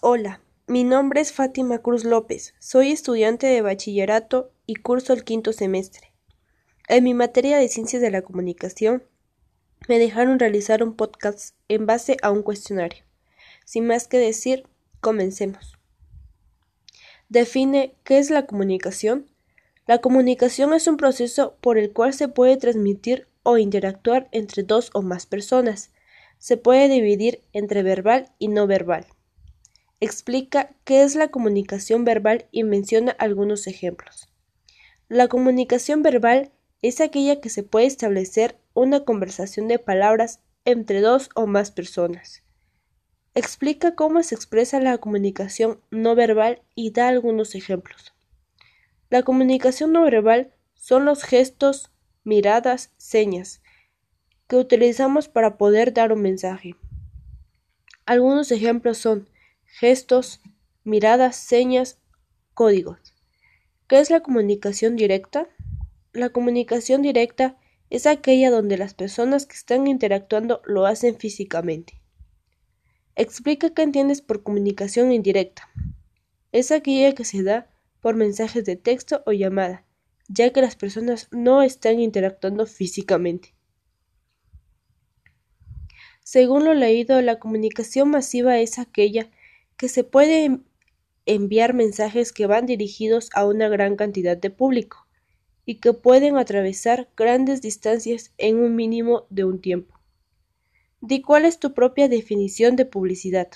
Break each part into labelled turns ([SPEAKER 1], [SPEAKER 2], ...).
[SPEAKER 1] Hola, mi nombre es Fátima Cruz López, soy estudiante de bachillerato y curso el quinto semestre. En mi materia de Ciencias de la Comunicación me dejaron realizar un podcast en base a un cuestionario. Sin más que decir, comencemos. Define qué es la comunicación. La comunicación es un proceso por el cual se puede transmitir o interactuar entre dos o más personas. Se puede dividir entre verbal y no verbal. Explica qué es la comunicación verbal y menciona algunos ejemplos. La comunicación verbal es aquella que se puede establecer una conversación de palabras entre dos o más personas. Explica cómo se expresa la comunicación no verbal y da algunos ejemplos. La comunicación no verbal son los gestos, miradas, señas que utilizamos para poder dar un mensaje. Algunos ejemplos son gestos, miradas, señas, códigos. ¿Qué es la comunicación directa? La comunicación directa es aquella donde las personas que están interactuando lo hacen físicamente. Explica qué entiendes por comunicación indirecta. Es aquella que se da por mensajes de texto o llamada, ya que las personas no están interactuando físicamente. Según lo leído, la comunicación masiva es aquella que se puede enviar mensajes que van dirigidos a una gran cantidad de público y que pueden atravesar grandes distancias en un mínimo de un tiempo. Di cuál es tu propia definición de publicidad.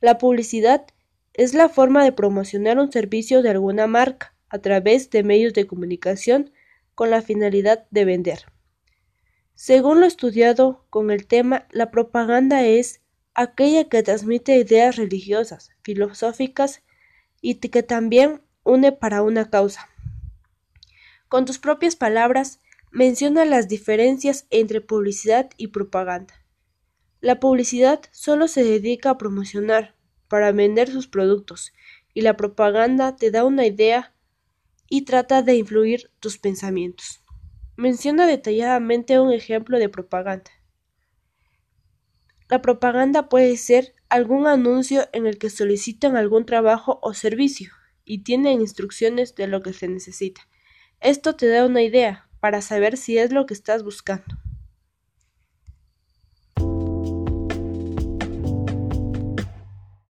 [SPEAKER 1] La publicidad es la forma de promocionar un servicio de alguna marca a través de medios de comunicación con la finalidad de vender. Según lo estudiado con el tema, la propaganda es aquella que transmite ideas religiosas, filosóficas y que también une para una causa. Con tus propias palabras, menciona las diferencias entre publicidad y propaganda. La publicidad solo se dedica a promocionar, para vender sus productos, y la propaganda te da una idea y trata de influir tus pensamientos. Menciona detalladamente un ejemplo de propaganda. La propaganda puede ser algún anuncio en el que solicitan algún trabajo o servicio y tienen instrucciones de lo que se necesita. Esto te da una idea para saber si es lo que estás buscando.